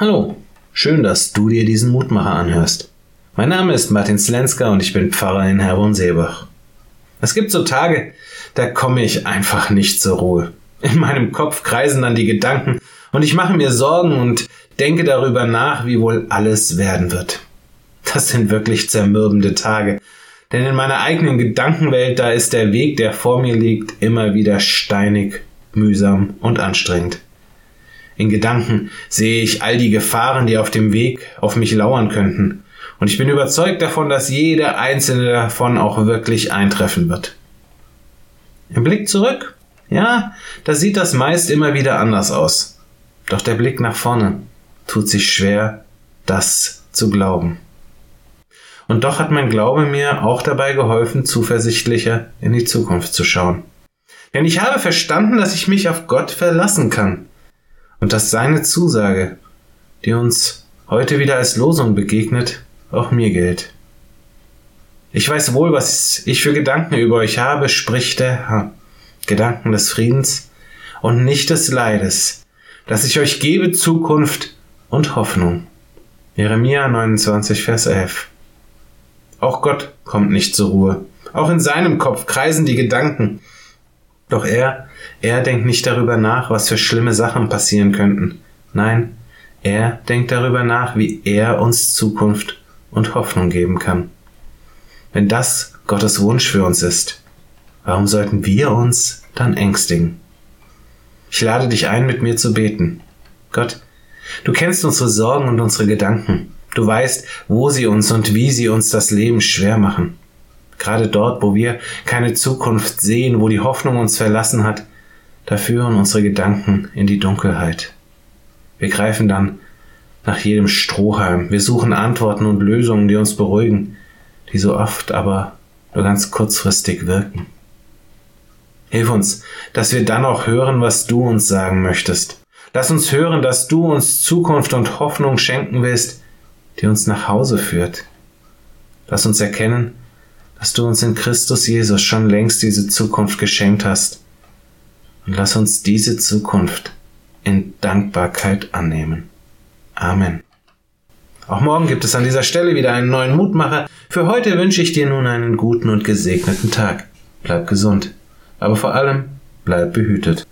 Hallo, schön, dass du dir diesen Mutmacher anhörst. Mein Name ist Martin Slenska und ich bin Pfarrer in Herborn-Seebach. Es gibt so Tage, da komme ich einfach nicht zur Ruhe. In meinem Kopf kreisen dann die Gedanken und ich mache mir Sorgen und denke darüber nach, wie wohl alles werden wird. Das sind wirklich zermürbende Tage, denn in meiner eigenen Gedankenwelt, da ist der Weg, der vor mir liegt, immer wieder steinig, mühsam und anstrengend. In Gedanken sehe ich all die Gefahren, die auf dem Weg auf mich lauern könnten. Und ich bin überzeugt davon, dass jede einzelne davon auch wirklich eintreffen wird. Im Blick zurück, ja, da sieht das meist immer wieder anders aus. Doch der Blick nach vorne tut sich schwer, das zu glauben. Und doch hat mein Glaube mir auch dabei geholfen, zuversichtlicher in die Zukunft zu schauen. Denn ich habe verstanden, dass ich mich auf Gott verlassen kann und dass seine Zusage, die uns heute wieder als Losung begegnet, auch mir gilt. Ich weiß wohl, was ich für Gedanken über euch habe, spricht der Herr. Gedanken des Friedens und nicht des Leides, dass ich euch gebe Zukunft und Hoffnung. Jeremia 29, Vers 11. Auch Gott kommt nicht zur Ruhe. Auch in seinem Kopf kreisen die Gedanken. Doch er, er denkt nicht darüber nach, was für schlimme Sachen passieren könnten. Nein, er denkt darüber nach, wie er uns Zukunft und Hoffnung geben kann. Wenn das Gottes Wunsch für uns ist, warum sollten wir uns dann ängstigen? Ich lade dich ein, mit mir zu beten. Gott, du kennst unsere Sorgen und unsere Gedanken. Du weißt, wo sie uns und wie sie uns das Leben schwer machen. Gerade dort, wo wir keine Zukunft sehen, wo die Hoffnung uns verlassen hat, da führen unsere Gedanken in die Dunkelheit. Wir greifen dann nach jedem Strohhalm. Wir suchen Antworten und Lösungen, die uns beruhigen, die so oft aber nur ganz kurzfristig wirken. Hilf uns, dass wir dann auch hören, was du uns sagen möchtest. Lass uns hören, dass du uns Zukunft und Hoffnung schenken willst, die uns nach Hause führt. Lass uns erkennen, dass du uns in Christus Jesus schon längst diese Zukunft geschenkt hast. Und lass uns diese Zukunft in Dankbarkeit annehmen. Amen. Auch morgen gibt es an dieser Stelle wieder einen neuen Mutmacher. Für heute wünsche ich dir nun einen guten und gesegneten Tag. Bleib gesund, aber vor allem bleib behütet.